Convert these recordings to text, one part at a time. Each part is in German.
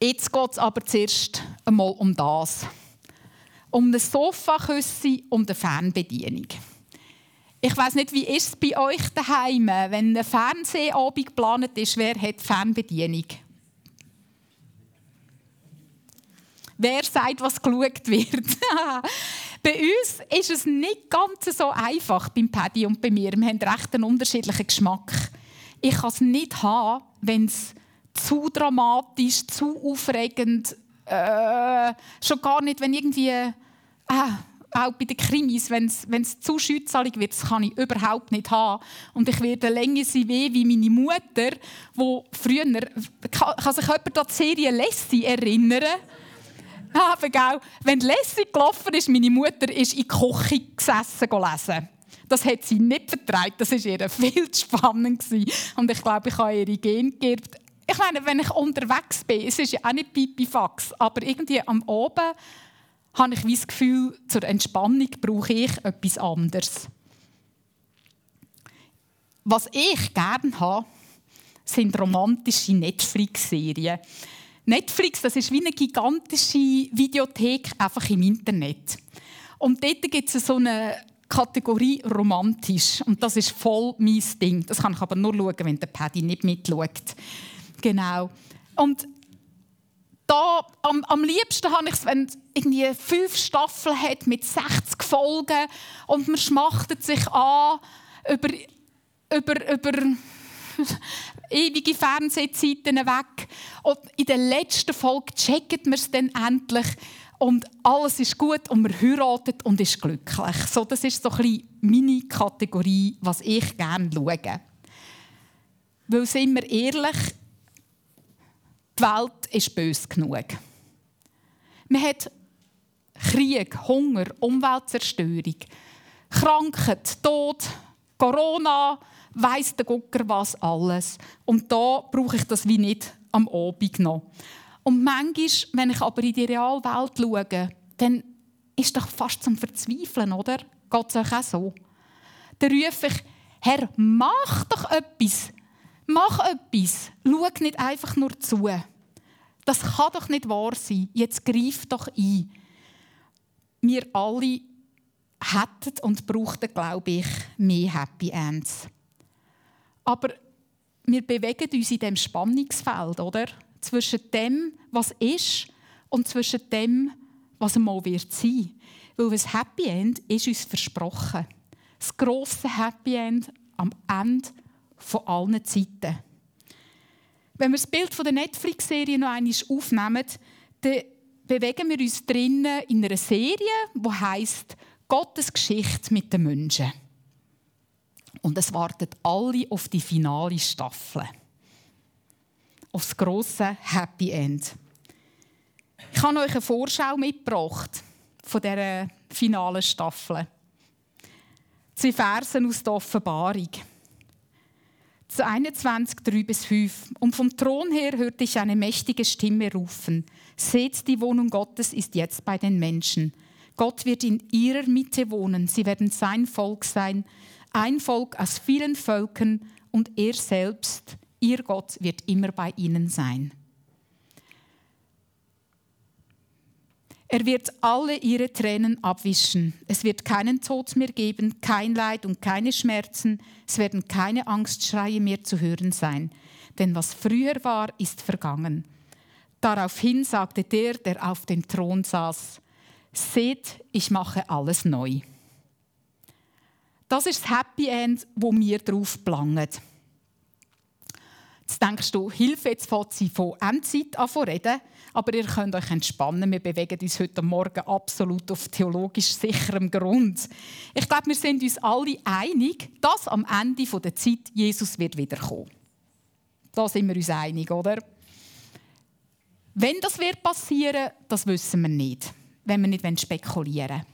Jetzt geht es aber zuerst einmal um das. Um ein Sofaküsse, um eine Fernbedienung. Ich weiß nicht, wie ist es bei euch daheim, wenn ein Fernsehabend geplant ist, wer hat Fernbedienung? Wer sagt, was geschaut wird? bei uns ist es nicht ganz so einfach beim Paddy und bei mir. Wir haben recht einen unterschiedlichen Geschmack. Ich kann es nicht haben, wenn es zu dramatisch, zu aufregend, äh, schon gar nicht, wenn irgendwie, äh, auch bei den Krimis, wenn es zu schützalig wird, das kann ich überhaupt nicht haben. Und ich werde länger sein weh wie meine Mutter, wo früher, kann, kann sich jemand an die Serie Lassie erinnern? Aber wenn Lassie gelaufen ist, meine Mutter ist in die Küche gesessen lesen. Das hat sie nicht vertraut. Das war ihr viel zu spannend. Und ich glaube, ich habe ihre Gene geerbt ich meine, wenn ich unterwegs bin, es ist ja auch nicht Pipifax, aber irgendwie am Oben habe ich das Gefühl, zur Entspannung brauche ich etwas anderes. Was ich gerne habe, sind romantische Netflix-Serien. Netflix, das ist wie eine gigantische Videothek einfach im Internet. Und dort gibt es so eine Kategorie romantisch. Und das ist voll mein Ding. Das kann ich aber nur schauen, wenn der Paddy nicht mitschaut. Genau. Und da, am, am liebsten habe ich es, wenn irgendwie fünf Staffeln hat mit 60 Folgen und man schmachtet sich an über, über, über ewige Fernsehzeiten weg. Und in der letzten Folge checkt man es dann endlich und alles ist gut und man heiratet und ist glücklich. So, das ist so ein meine Kategorie, was ich gerne schaue. Weil, sind wir ehrlich, die Welt ist bös genug. Man hat Krieg, Hunger, Umweltzerstörung, Krankheit, Tod, Corona, weiss der Gucker was alles. Und da brauche ich das wie nicht am Abend noch. Und manchmal, wenn ich aber in die Realwelt schaue, dann ist doch fast zum Verzweifeln, oder? Geht es euch auch so? Dann rufe ich, Herr, mach doch etwas. Mach etwas. Schau nicht einfach nur zu. Das kann doch nicht wahr sein. Jetzt greif doch ein. Wir alle hätten und brauchten, glaube ich, mehr Happy Ends. Aber wir bewegen uns in dem Spannungsfeld, oder? Zwischen dem, was ist, und zwischen dem, was einmal wird sein. Weil das Happy End ist uns versprochen. Das grosse Happy End am Ende von allen Zeiten. Wenn wir das Bild von der Netflix-Serie noch einmal aufnehmen, dann bewegen wir uns drinnen in einer Serie, die heißt Gottes Geschichte mit den Menschen. Und es warten alle auf die finale Staffel. Auf das grosse Happy End. Ich habe euch eine Vorschau mitgebracht von dieser finalen Staffel. Zwei Versen aus der Offenbarung 21, 3 bis 5. Und vom Thron her hörte ich eine mächtige Stimme rufen. Seht, die Wohnung Gottes ist jetzt bei den Menschen. Gott wird in ihrer Mitte wohnen. Sie werden sein Volk sein. Ein Volk aus vielen Völkern und er selbst, ihr Gott, wird immer bei ihnen sein. Er wird alle ihre Tränen abwischen. Es wird keinen Tod mehr geben, kein Leid und keine Schmerzen. Es werden keine Angstschreie mehr zu hören sein. Denn was früher war, ist vergangen. Daraufhin sagte der, der auf dem Thron saß, Seht, ich mache alles neu. Das ist das Happy End, wo wir drauf planen. Jetzt denkst du, Hilfe, jetzt fängt sie von Endzeit an zu reden. Aber ihr könnt euch entspannen. Wir bewegen uns heute Morgen absolut auf theologisch sicherem Grund. Ich glaube, wir sind uns alle einig, dass am Ende der Zeit Jesus wird wiederkommen. Da sind wir uns einig, oder? Wenn das wird passieren, das wissen wir nicht, wenn wir nicht spekulieren wollen.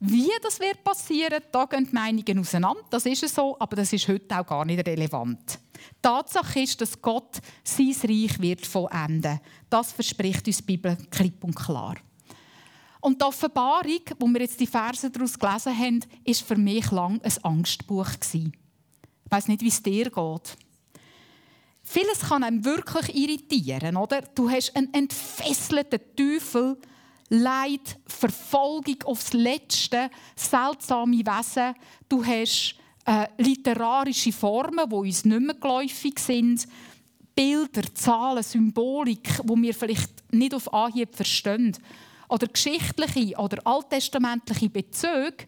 Wie das wird passieren, da gehen die Meinungen auseinander. Das ist so, aber das ist heute auch gar nicht relevant. Tatsache ist, dass Gott sein Reich wird vollenden. Das verspricht uns die Bibel klipp und klar. Und die Offenbarung, wo wir jetzt die Verse daraus gelesen haben, ist für mich lang ein Angstbuch Ich weiß nicht, wie es dir geht. Vieles kann einem wirklich irritieren, oder? Du hast einen entfesselten Teufel, Leid, Verfolgung aufs Letzte, seltsame Wesen. Du hast äh, literarische Formen, die uns nicht mehr geläufig sind. Bilder, Zahlen, Symbolik, wo wir vielleicht nicht auf Anhieb verstehen. Oder geschichtliche oder alttestamentliche Bezüge,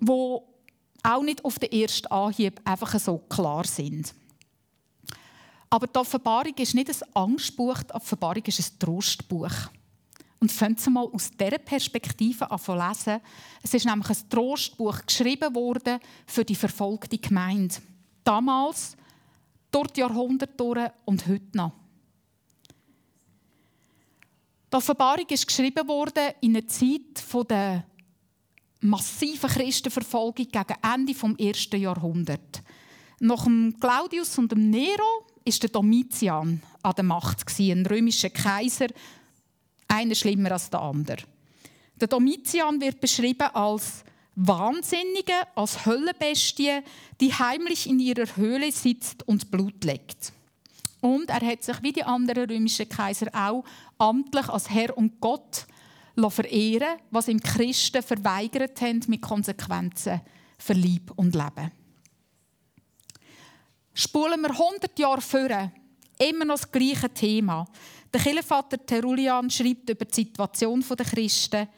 wo auch nicht auf den ersten Anhieb einfach so klar sind. Aber die Offenbarung ist nicht ein Angstbuch, die Offenbarung ist ein Trostbuch. Und Sie mal aus dieser Perspektive an zu lesen. Es ist nämlich ein Trostbuch geschrieben worden für die verfolgte Gemeinde. Damals, dort Jahrhunderte und heute noch. Die Offenbarung ist geschrieben worden in einer Zeit der massiven Christenverfolgung gegen Ende des ersten Jahrhunderts. Nach Claudius und Nero ist der Domitian an der Macht ein römischer Kaiser, einer schlimmer als der andere. Der Domitian wird beschrieben als Wahnsinnige, als Höllenbestie, die heimlich in ihrer Höhle sitzt und Blut leckt. Und er hat sich wie die anderen römischen Kaiser auch amtlich als Herr und Gott verehren, was ihm Christen verweigert haben mit Konsequenzen für Lieb und Leben. Spulen wir 100 Jahre vor, immer noch das gleiche Thema. Der Kirchenvater Terulian schreibt über die Situation der Christen,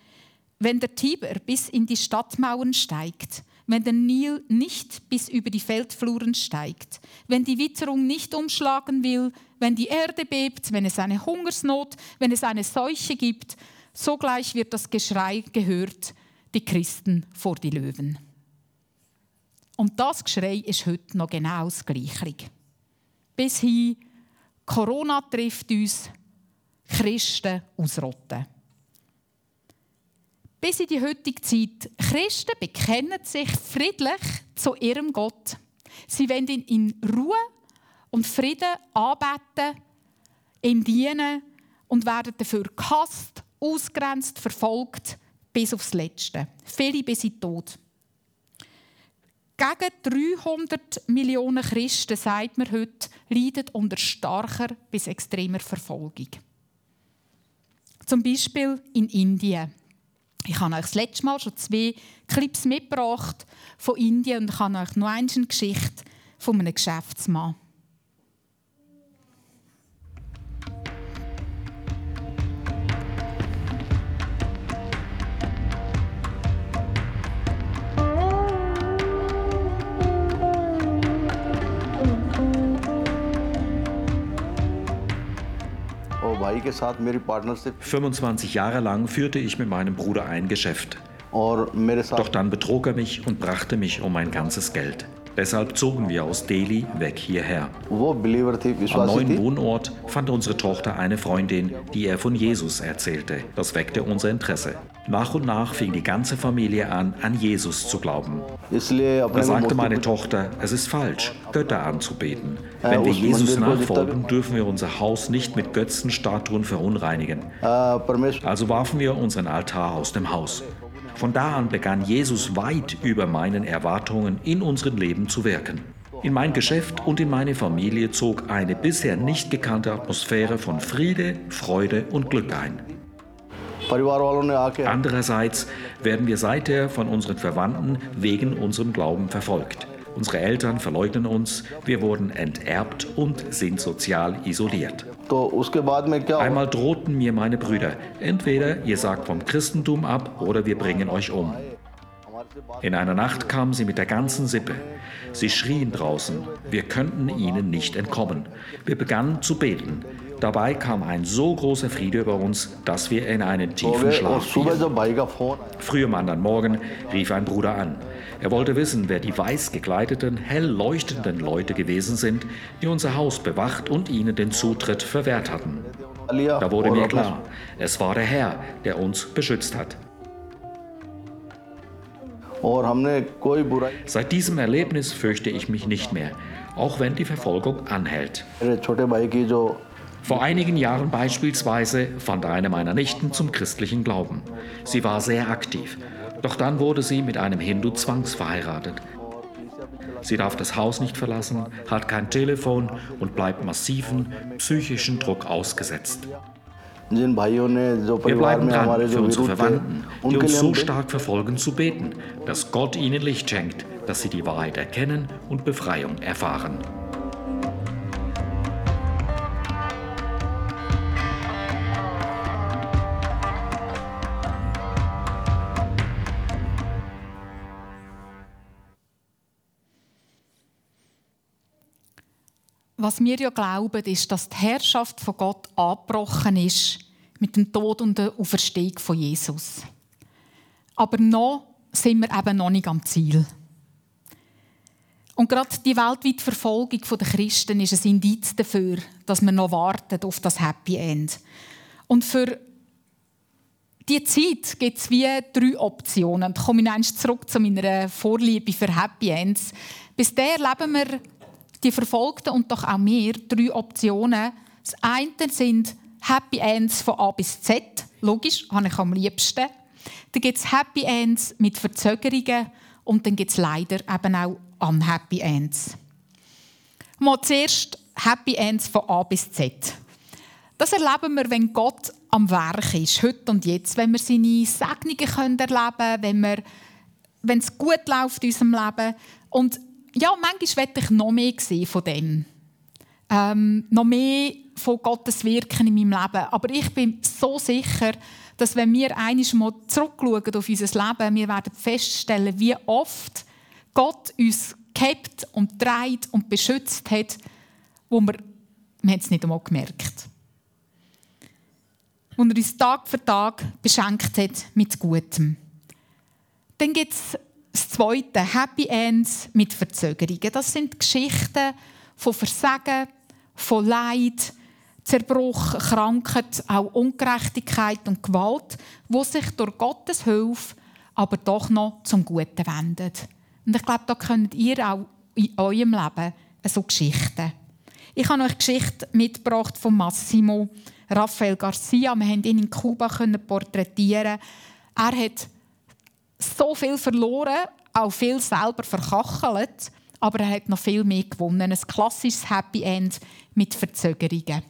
wenn der Tiber bis in die Stadtmauern steigt, wenn der Nil nicht bis über die Feldfluren steigt, wenn die Witterung nicht umschlagen will, wenn die Erde bebt, wenn es eine Hungersnot, wenn es eine Seuche gibt, sogleich wird das Geschrei gehört, die Christen vor die Löwen. Und das Geschrei ist heute noch genau das Gleiche. Bis hin, Corona trifft uns, Christen ausrotten. Bis in die heutige Zeit. Christen bekennen sich friedlich zu ihrem Gott. Sie wollen ihn in Ruhe und Frieden anbeten, ihm dienen und werden dafür gehasst, ausgrenzt, verfolgt, bis aufs Letzte. Viele bis in den Tod. Gegen 300 Millionen Christen, sagt man heute, leiden unter starker bis extremer Verfolgung. Zum Beispiel in Indien. Ich habe euch das letzte Mal schon zwei Clips mitgebracht von Indien und ich habe euch noch eine Geschichte von einem Geschäftsmann. 25 Jahre lang führte ich mit meinem Bruder ein Geschäft. Doch dann betrog er mich und brachte mich um mein ganzes Geld. Deshalb zogen wir aus Delhi weg hierher. Am neuen Wohnort fand unsere Tochter eine Freundin, die er von Jesus erzählte. Das weckte unser Interesse. Nach und nach fing die ganze Familie an, an Jesus zu glauben. Da sagte meine Tochter, es ist falsch, Götter anzubeten. Wenn wir Jesus nachfolgen, dürfen wir unser Haus nicht mit Götzenstatuen verunreinigen. Also warfen wir unseren Altar aus dem Haus. Von da an begann Jesus weit über meinen Erwartungen in unserem Leben zu wirken. In mein Geschäft und in meine Familie zog eine bisher nicht gekannte Atmosphäre von Friede, Freude und Glück ein. Andererseits werden wir seither von unseren Verwandten wegen unserem Glauben verfolgt. Unsere Eltern verleugnen uns, wir wurden enterbt und sind sozial isoliert. Einmal drohten mir meine Brüder, entweder ihr sagt vom Christentum ab oder wir bringen euch um. In einer Nacht kamen sie mit der ganzen Sippe. Sie schrien draußen, wir könnten ihnen nicht entkommen. Wir begannen zu beten. Dabei kam ein so großer Friede über uns, dass wir in einen tiefen Schlaf fielen. Früh am anderen Morgen rief ein Bruder an. Er wollte wissen, wer die weiß gekleideten, hell leuchtenden Leute gewesen sind, die unser Haus bewacht und ihnen den Zutritt verwehrt hatten. Da wurde mir klar, es war der Herr, der uns beschützt hat. Seit diesem Erlebnis fürchte ich mich nicht mehr, auch wenn die Verfolgung anhält. Vor einigen Jahren beispielsweise fand eine meiner Nichten zum christlichen Glauben. Sie war sehr aktiv. Doch dann wurde sie mit einem Hindu zwangsverheiratet. Sie darf das Haus nicht verlassen, hat kein Telefon und bleibt massiven psychischen Druck ausgesetzt. Wir bleiben dran, für unsere Verwandten, die uns so stark verfolgen, zu beten, dass Gott ihnen Licht schenkt, dass sie die Wahrheit erkennen und Befreiung erfahren. Was wir ja glauben, ist, dass die Herrschaft von Gott abgebrochen ist mit dem Tod und der Auferstehung von Jesus. Aber noch sind wir eben noch nicht am Ziel. Und gerade die weltweite Verfolgung der Christen ist ein Indiz dafür, dass wir noch warten auf das Happy End. Und für diese Zeit gibt es wie drei Optionen. Da komme ich zurück zu meiner Vorliebe für Happy Ends. Bis dahin leben wir die Verfolgten und doch auch wir drei Optionen. Das eine sind Happy Ends von A bis Z. Logisch, habe ich am liebsten. Dann gibt es Happy Ends mit Verzögerungen und dann gibt es leider eben auch Unhappy Ends. Mal zuerst Happy Ends von A bis Z. Das erleben wir, wenn Gott am Werk ist, heute und jetzt, wenn wir seine Segnungen erleben können, wenn, wir, wenn es gut läuft in unserem Leben. Und ja, manchmal möchte ich noch mehr sehen von dem. Ähm, noch mehr von Gottes Wirken in meinem Leben. Aber ich bin so sicher, dass wenn wir einmal zurückschauen auf unser Leben, wir werden feststellen, wie oft Gott uns gehabt und dreht und beschützt hat, wo wir, wir es nicht einmal gemerkt. Wo er uns Tag für Tag beschenkt hat mit Gutem. Dann gibt es das zweite, Happy Ends mit Verzögerungen. Das sind Geschichten von Versagen, von Leid, Zerbruch, Krankheit, auch Ungerechtigkeit und Gewalt, wo sich durch Gottes Hilfe aber doch noch zum Guten wendet. Und ich glaube, da könnt ihr auch in eurem Leben so Geschichten. Ich habe euch Geschichte mitgebracht von Massimo Rafael Garcia. Wir haben ihn in Kuba porträtieren. Er hat so viel verloren, auch viel selber verkachelt, aber er hat noch viel mehr gewonnen. Ein klassisches Happy End mit Verzögerungen.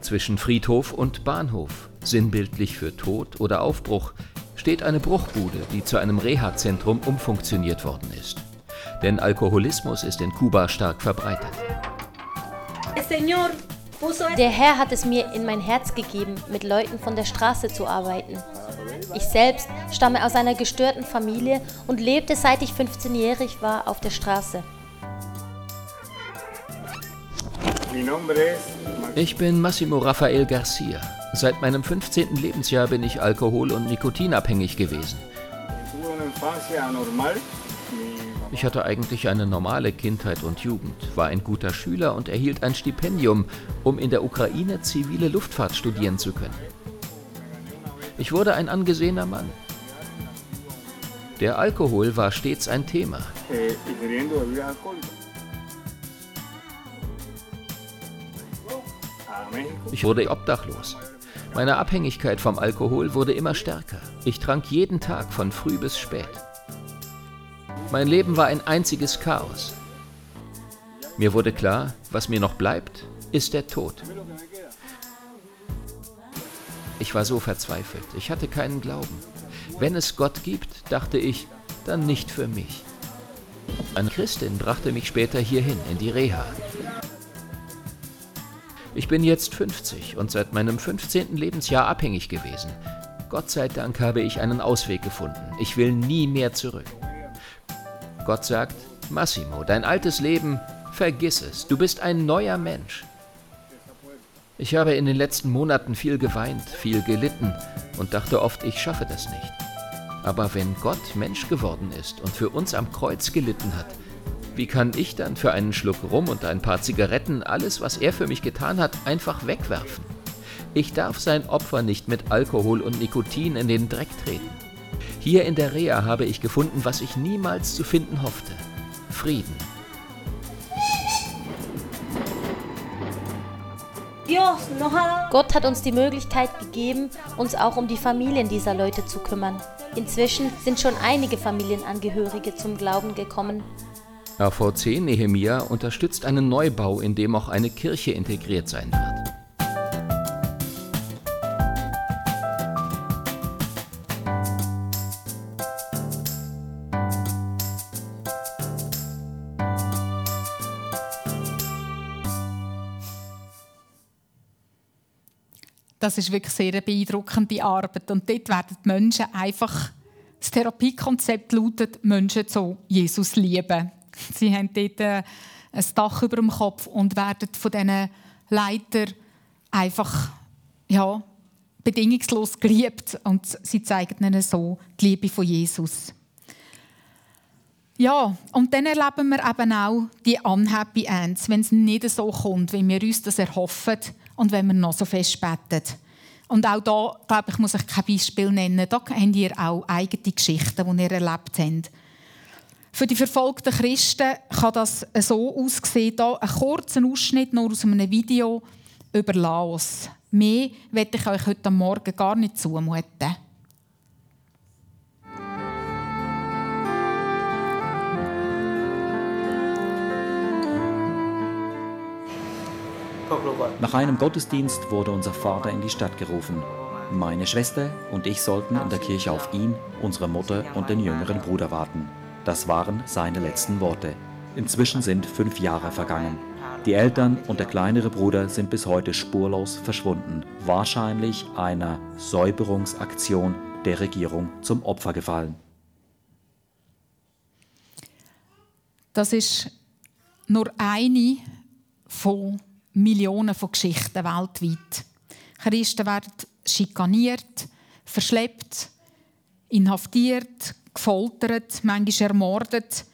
Zwischen Friedhof und Bahnhof, sinnbildlich für Tod oder Aufbruch, steht eine Bruchbude, die zu einem Reha-Zentrum umfunktioniert worden ist. Denn Alkoholismus ist in Kuba stark verbreitet. Señor, der Herr hat es mir in mein Herz gegeben, mit Leuten von der Straße zu arbeiten. Ich selbst stamme aus einer gestörten Familie und lebte seit ich 15-jährig war auf der Straße. Ich bin Massimo Rafael Garcia. Seit meinem 15. Lebensjahr bin ich alkohol- und nikotinabhängig gewesen. Ich hatte eigentlich eine normale Kindheit und Jugend, war ein guter Schüler und erhielt ein Stipendium, um in der Ukraine zivile Luftfahrt studieren zu können. Ich wurde ein angesehener Mann. Der Alkohol war stets ein Thema. Ich wurde obdachlos. Meine Abhängigkeit vom Alkohol wurde immer stärker. Ich trank jeden Tag von früh bis spät. Mein Leben war ein einziges Chaos. Mir wurde klar, was mir noch bleibt, ist der Tod. Ich war so verzweifelt, ich hatte keinen Glauben. Wenn es Gott gibt, dachte ich, dann nicht für mich. Eine Christin brachte mich später hierhin, in die Reha. Ich bin jetzt 50 und seit meinem 15. Lebensjahr abhängig gewesen. Gott sei Dank habe ich einen Ausweg gefunden. Ich will nie mehr zurück. Gott sagt, Massimo, dein altes Leben, vergiss es, du bist ein neuer Mensch. Ich habe in den letzten Monaten viel geweint, viel gelitten und dachte oft, ich schaffe das nicht. Aber wenn Gott Mensch geworden ist und für uns am Kreuz gelitten hat, wie kann ich dann für einen Schluck Rum und ein paar Zigaretten alles, was er für mich getan hat, einfach wegwerfen? Ich darf sein Opfer nicht mit Alkohol und Nikotin in den Dreck treten. Hier in der Reha habe ich gefunden, was ich niemals zu finden hoffte. Frieden. Gott hat uns die Möglichkeit gegeben, uns auch um die Familien dieser Leute zu kümmern. Inzwischen sind schon einige Familienangehörige zum Glauben gekommen. RVC Nehemia unterstützt einen Neubau, in dem auch eine Kirche integriert sein wird. Das ist wirklich sehr eine beeindruckende Arbeit. Und dort werden die Menschen einfach, das Therapiekonzept lautet, Menschen zu Jesus lieben. Sie haben dort äh, ein Dach über dem Kopf und werden von diesen Leitern einfach ja, bedingungslos geliebt. Und sie zeigen ihnen so die Liebe von Jesus. Ja, und dann erleben wir eben auch die unhappy ends, wenn es nicht so kommt, wie wir uns das erhoffen und wenn wir noch so fest beten. Und auch da, glaube ich, muss ich kein Beispiel nennen. Da habt ihr auch eigene Geschichten, die ihr erlebt habt. Für die verfolgten Christen kann das so aussehen. Hier ein kurzer Ausschnitt nur aus einem Video über Laos. Mehr werde ich euch heute Morgen gar nicht zumuten. Nach einem Gottesdienst wurde unser Vater in die Stadt gerufen. Meine Schwester und ich sollten in der Kirche auf ihn, unsere Mutter und den jüngeren Bruder warten. Das waren seine letzten Worte. Inzwischen sind fünf Jahre vergangen. Die Eltern und der kleinere Bruder sind bis heute spurlos verschwunden, wahrscheinlich einer Säuberungsaktion der Regierung zum Opfer gefallen. Das ist nur eine von Millionen von Geschichten weltweit. Christen werden schikaniert, verschleppt, inhaftiert, gefoltert, manchmal ermordet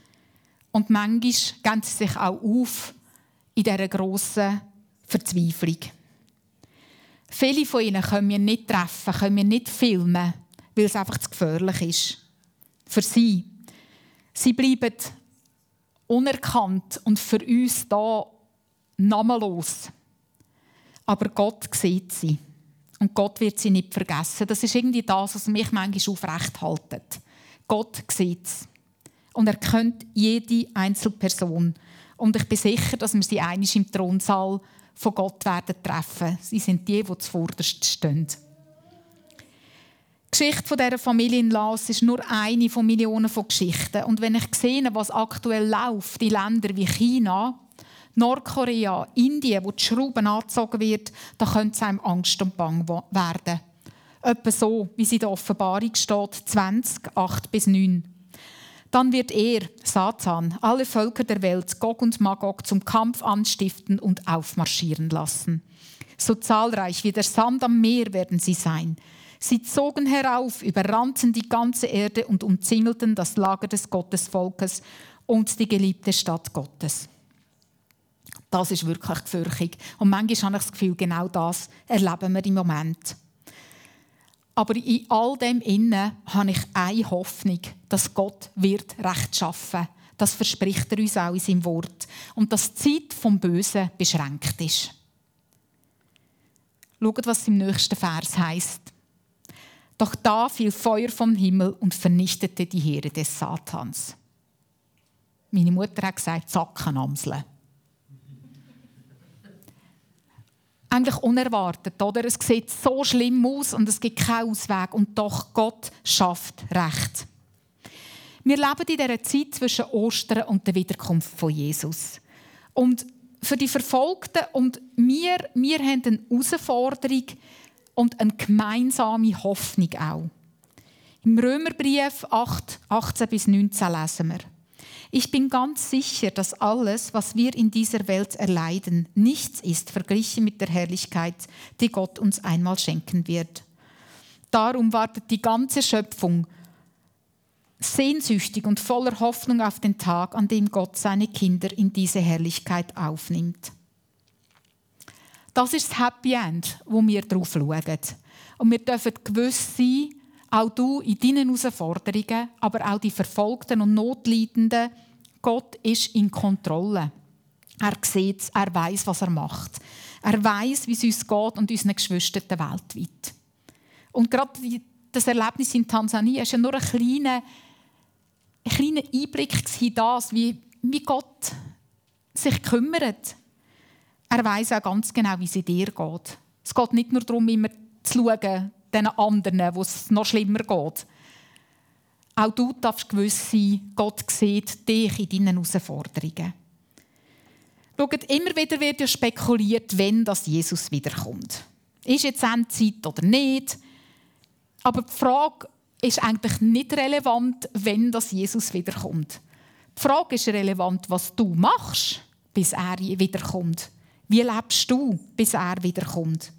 und manchmal geben sie sich auch auf in dieser grossen Verzweiflung. Viele von ihnen können wir nicht treffen, können wir nicht filmen, weil es einfach zu gefährlich ist. Für sie. Sie bleiben unerkannt und für uns da namenlos. Aber Gott sieht sie. Und Gott wird sie nicht vergessen. Das ist irgendwie das, was mich manchmal aufrecht haltet. Gott sieht es. Und er kennt jede Einzelperson. Und ich bin sicher, dass wir sie einig im Thronsaal von Gott werden treffen. Sie sind die, die zuvorderst stehen. Die Geschichte von dieser Familie in Laos ist nur eine von Millionen von Geschichten. Und wenn ich sehe, was aktuell läuft in Ländern wie China, Nordkorea, Indien, wo die Schrauben angezogen wird, da könnte es einem Angst und Bang werden. Etwa so, wie es in der Offenbarung steht, 20, 8 bis 9. Dann wird er, Satan, alle Völker der Welt, Gog und Magog, zum Kampf anstiften und aufmarschieren lassen. So zahlreich wie der Sand am Meer werden sie sein. Sie zogen herauf, überrannten die ganze Erde und umzingelten das Lager des Gottesvolkes und die geliebte Stadt Gottes. Das ist wirklich gefürchtig. Und manchmal habe ich das Gefühl, genau das erleben wir im Moment. Aber in all dem Innen habe ich eine Hoffnung, dass Gott wird Recht schaffen. Das verspricht er uns auch in seinem Wort. Und dass die Zeit vom Bösen beschränkt ist. Schaut, was im nächsten Vers heißt. Doch da fiel Feuer vom Himmel und vernichtete die Heere des Satans. Meine Mutter hat gesagt, Zackenamseln. Eigentlich unerwartet, oder? Es sieht so schlimm aus und es gibt keinen Ausweg und doch Gott schafft Recht. Wir leben in dieser Zeit zwischen Ostern und der Wiederkunft von Jesus. Und für die Verfolgten und wir, wir haben eine Herausforderung und eine gemeinsame Hoffnung auch. Im Römerbrief 8, 18 bis 19 lesen wir. Ich bin ganz sicher, dass alles, was wir in dieser Welt erleiden, nichts ist verglichen mit der Herrlichkeit, die Gott uns einmal schenken wird. Darum wartet die ganze Schöpfung sehnsüchtig und voller Hoffnung auf den Tag, an dem Gott seine Kinder in diese Herrlichkeit aufnimmt. Das ist das Happy End, wo wir drauf schauen. Und wir dürfen gewiss sein, auch du in deinen Herausforderungen, aber auch die Verfolgten und Notleidenden, Gott ist in Kontrolle. Er sieht es, er weiß, was er macht. Er weiß, wie es uns geht und unseren Geschwistern weltweit. Und gerade das Erlebnis in Tansania war ja nur ein kleiner, ein kleiner Einblick in das, wie, wie Gott sich kümmert. Er weiß auch ganz genau, wie es dir geht. Es geht nicht nur darum, immer zu schauen, den anderen, wo es noch schlimmer geht. Auch du darfst gewiss sein, Gott sieht dich in deinen Herausforderungen. Schaut, immer wieder wird ja spekuliert, wenn das Jesus wiederkommt. Ist jetzt Endzeit oder nicht? Aber die Frage ist eigentlich nicht relevant, wenn das Jesus wiederkommt. Die Frage ist relevant, was du machst, bis er wiederkommt. Wie lebst du, bis er wiederkommt?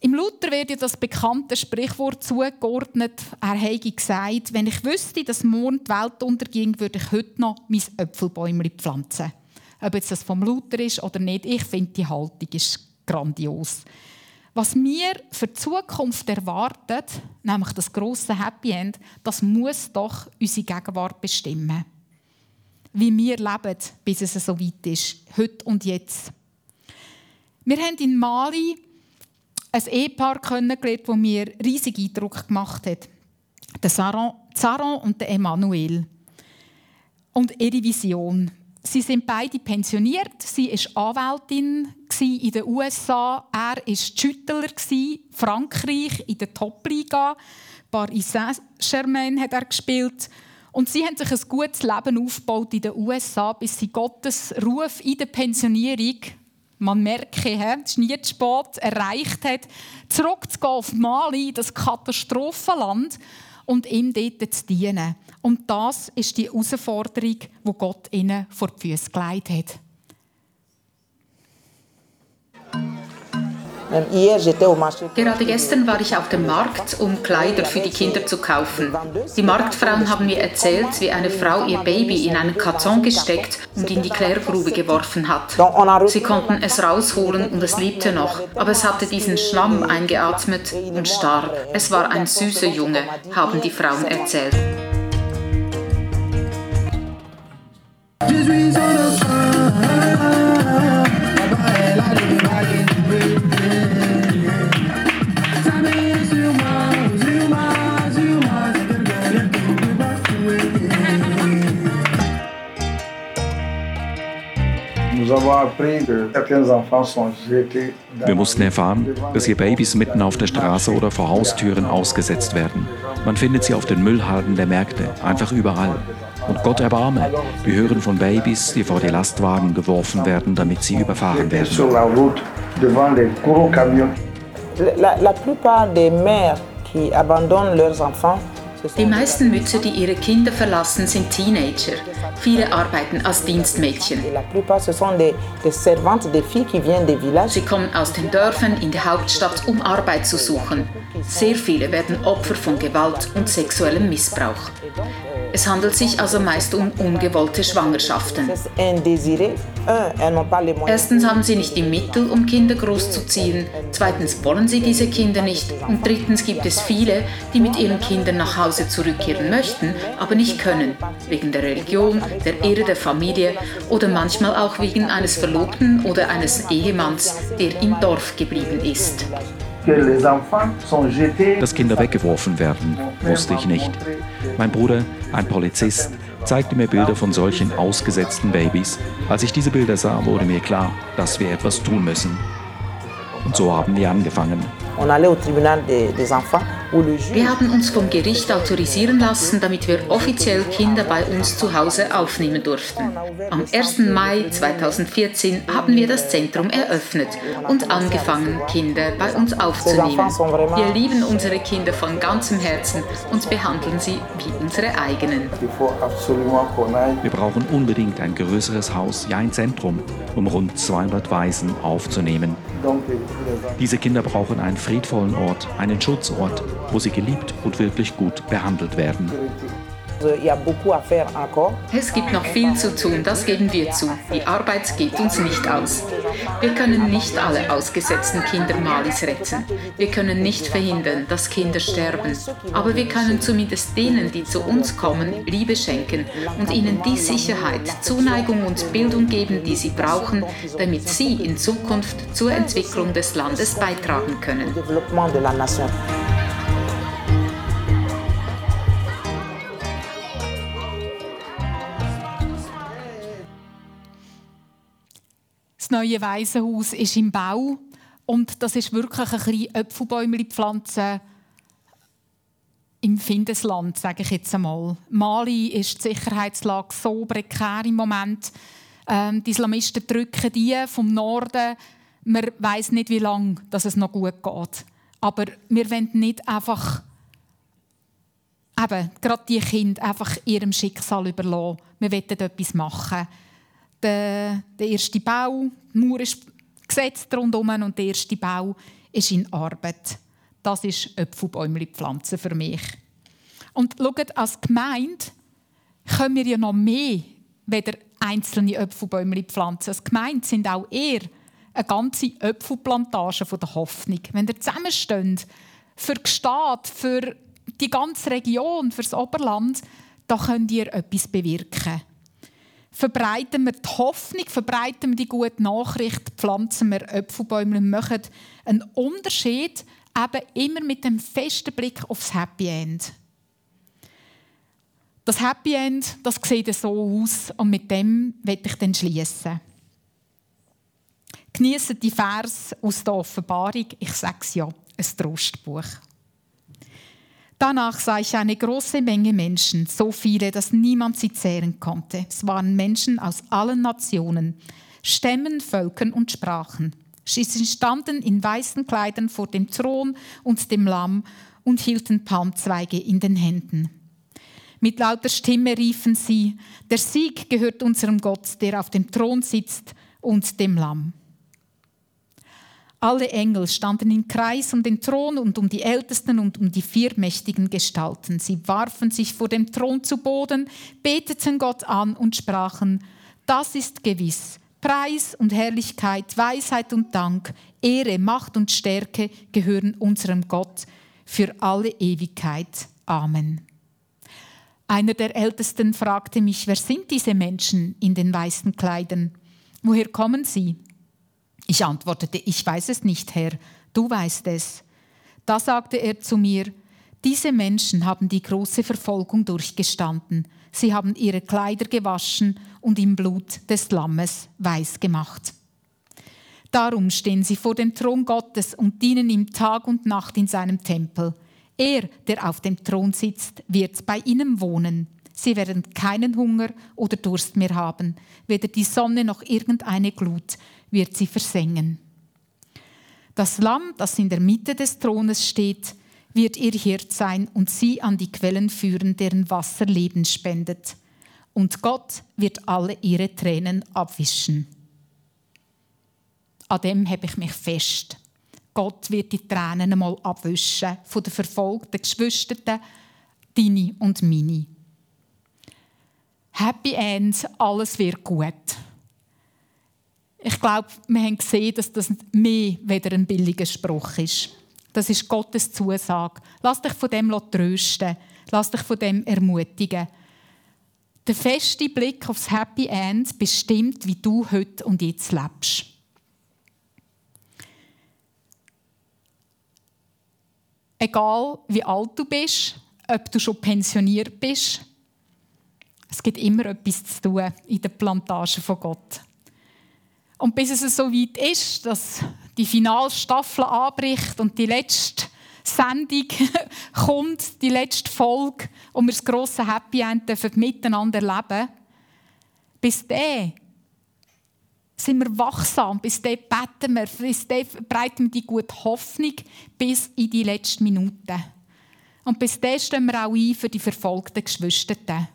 Im Luther wird ja das bekannte Sprichwort zugeordnet. Er hätte gesagt, wenn ich wüsste, dass morgen die Welt unterging, würde ich heute noch mein Äpfelbäumchen pflanzen. Ob jetzt das vom Luther ist oder nicht, ich finde, die Haltung ist grandios. Was mir für die Zukunft erwartet, nämlich das große Happy End, das muss doch unsere Gegenwart bestimmen. Wie wir leben, bis es so weit ist, heute und jetzt. Wir haben in Mali ein Ehepaar kennengelernt, das mir riesig Eindruck gemacht hat. Der Saron und der Emanuel. Und ihre Vision. Sie sind beide pensioniert. Sie war Anwältin in den USA. Er war Schüttler, Frankreich in der Top-Liga. Paris Saint-Germain hat er gespielt. Und sie haben sich ein gutes Leben aufgebaut in den USA, bis sie Gottes Ruf in der Pensionierung man merke, zu spät, erreicht hat, zurückzugehen auf Mali, das Katastrophenland, und ihm dort zu dienen. Und das ist die Herausforderung, die Gott ihnen vor die Füße gelegt hat. Gerade gestern war ich auf dem Markt, um Kleider für die Kinder zu kaufen. Die Marktfrauen haben mir erzählt, wie eine Frau ihr Baby in einen Karton gesteckt und in die Klärgrube geworfen hat. Sie konnten es rausholen und es lebte noch, aber es hatte diesen Schlamm eingeatmet und starb. Es war ein süßer Junge, haben die Frauen erzählt. Wir mussten erfahren, dass hier Babys mitten auf der Straße oder vor Haustüren ausgesetzt werden. Man findet sie auf den Müllhalden der Märkte, einfach überall. Und Gott erbarme, wir hören von Babys, die vor die Lastwagen geworfen werden, damit sie überfahren werden. La, la plupart des mères qui abandonnent leurs enfants die meisten Mütter, die ihre Kinder verlassen, sind Teenager. Viele arbeiten als Dienstmädchen. Sie kommen aus den Dörfern in die Hauptstadt, um Arbeit zu suchen. Sehr viele werden Opfer von Gewalt und sexuellem Missbrauch. Es handelt sich also meist um ungewollte Schwangerschaften. Erstens haben sie nicht die Mittel, um Kinder großzuziehen. Zweitens wollen sie diese Kinder nicht. Und drittens gibt es viele, die mit ihren Kindern nach Hause zurückkehren möchten, aber nicht können. Wegen der Religion, der Ehre der Familie oder manchmal auch wegen eines Verlobten oder eines Ehemanns, der im Dorf geblieben ist. Dass Kinder weggeworfen werden, wusste ich nicht. Mein Bruder, ein Polizist, zeigte mir Bilder von solchen ausgesetzten Babys. Als ich diese Bilder sah, wurde mir klar, dass wir etwas tun müssen. Und so haben wir angefangen. Wir haben uns vom Gericht autorisieren lassen, damit wir offiziell Kinder bei uns zu Hause aufnehmen durften. Am 1. Mai 2014 haben wir das Zentrum eröffnet und angefangen, Kinder bei uns aufzunehmen. Wir lieben unsere Kinder von ganzem Herzen und behandeln sie wie unsere eigenen. Wir brauchen unbedingt ein größeres Haus, ja ein Zentrum, um rund 200 Waisen aufzunehmen. Diese Kinder brauchen einen friedvollen Ort, einen Schutzort, wo sie geliebt und wirklich gut behandelt werden. Es gibt noch viel zu tun, das geben wir zu. Die Arbeit geht uns nicht aus. Wir können nicht alle ausgesetzten Kinder Malis retten. Wir können nicht verhindern, dass Kinder sterben. Aber wir können zumindest denen, die zu uns kommen, Liebe schenken und ihnen die Sicherheit, Zuneigung und Bildung geben, die sie brauchen, damit sie in Zukunft zur Entwicklung des Landes beitragen können. Das neue Waisenhaus ist im Bau und das ist wirklich ein bisschen Äpfelbäumchen pflanzen im Findesland, sage ich jetzt einmal. Mali ist die Sicherheitslage so prekär im Moment. Ähm, die Islamisten drücken die vom Norden. Man weiß nicht, wie lange es noch gut geht. Aber wir wollen nicht einfach eben, gerade die Kinder einfach ihrem Schicksal überlassen. Wir wollen etwas machen der, der erste Bau, die Mauer ist gesetzt rundherum und der erste Bau ist in Arbeit. Das ist Äpfelbäumchen pflanzen für mich. Und schaut, als Gemeinde können wir ja noch mehr weder einzelne Äpfelbäumchen pflanzen. Als Gemeinde sind auch eher eine ganze Äpfelplantage von der Hoffnung. Wenn ihr zusammensteht, für die Stadt, für die ganze Region, für das Oberland, da könnt ihr etwas bewirken verbreiten wir die Hoffnung, verbreiten wir die gute Nachricht, pflanzen wir Äpfelbäume und machen einen Unterschied, eben immer mit dem festen Blick aufs Happy End. Das Happy End, das sieht so aus und mit dem werde ich dann schließen. Genießen die Vers aus der Offenbarung. Ich sage es ja, ein Trostbuch. Danach sah ich eine große Menge Menschen, so viele, dass niemand sie zählen konnte. Es waren Menschen aus allen Nationen, Stämmen, Völkern und Sprachen. Sie standen in weißen Kleidern vor dem Thron und dem Lamm und hielten Palmzweige in den Händen. Mit lauter Stimme riefen sie, der Sieg gehört unserem Gott, der auf dem Thron sitzt, und dem Lamm. Alle Engel standen im Kreis um den Thron und um die Ältesten und um die vier mächtigen Gestalten. Sie warfen sich vor dem Thron zu Boden, beteten Gott an und sprachen, das ist gewiss. Preis und Herrlichkeit, Weisheit und Dank, Ehre, Macht und Stärke gehören unserem Gott für alle Ewigkeit. Amen. Einer der Ältesten fragte mich, wer sind diese Menschen in den weißen Kleidern? Woher kommen sie? Ich antwortete, ich weiß es nicht, Herr, du weißt es. Da sagte er zu mir, diese Menschen haben die große Verfolgung durchgestanden. Sie haben ihre Kleider gewaschen und im Blut des Lammes weiß gemacht. Darum stehen sie vor dem Thron Gottes und dienen ihm Tag und Nacht in seinem Tempel. Er, der auf dem Thron sitzt, wird bei ihnen wohnen. Sie werden keinen Hunger oder Durst mehr haben, weder die Sonne noch irgendeine Glut wird sie versengen. Das Lamm, das in der Mitte des Thrones steht, wird ihr Hirt sein und sie an die Quellen führen, deren Wasser Leben spendet. Und Gott wird alle ihre Tränen abwischen. An dem habe ich mich fest. Gott wird die Tränen einmal abwischen von den verfolgten Geschwistern, deine und meine. Happy End, alles wird gut. Ich glaube, wir haben gesehen, dass das mehr weder ein billiger Spruch ist. Das ist Gottes Zusage. Lass dich von dem trösten. Lass dich von dem ermutigen. Der feste Blick aufs Happy End bestimmt, wie du heute und jetzt lebst. Egal wie alt du bist, ob du schon pensioniert bist, es gibt immer etwas zu tun in der Plantage von Gott. Und bis es so weit ist, dass die Finalstaffel anbricht und die letzte Sendung kommt, die letzte Folge, und wir das grosse Happy End dürfen miteinander erleben, bis dahin sind wir wachsam, bis dahin beten wir, bis dahin breiten wir die gute Hoffnung bis in die letzten Minuten. Und bis dahin stehen wir auch ein für die verfolgten Geschwister.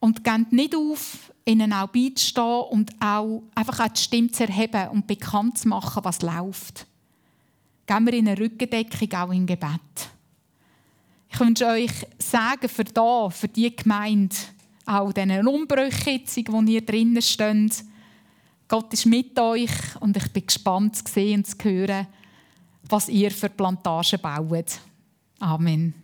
Und gehen nicht auf, ihnen auch beizustehen und auch einfach auch die Stimme zu erheben und bekannt zu machen, was läuft. Gehen wir in eine Rückendeckung, auch im Gebet. Ich wünsche euch Segen für da, für die Gemeinde, auch diesen Umbrüchen, wo ihr drinnen steht. Gott ist mit euch und ich bin gespannt zu sehen und zu hören, was ihr für Plantagen baut. Amen.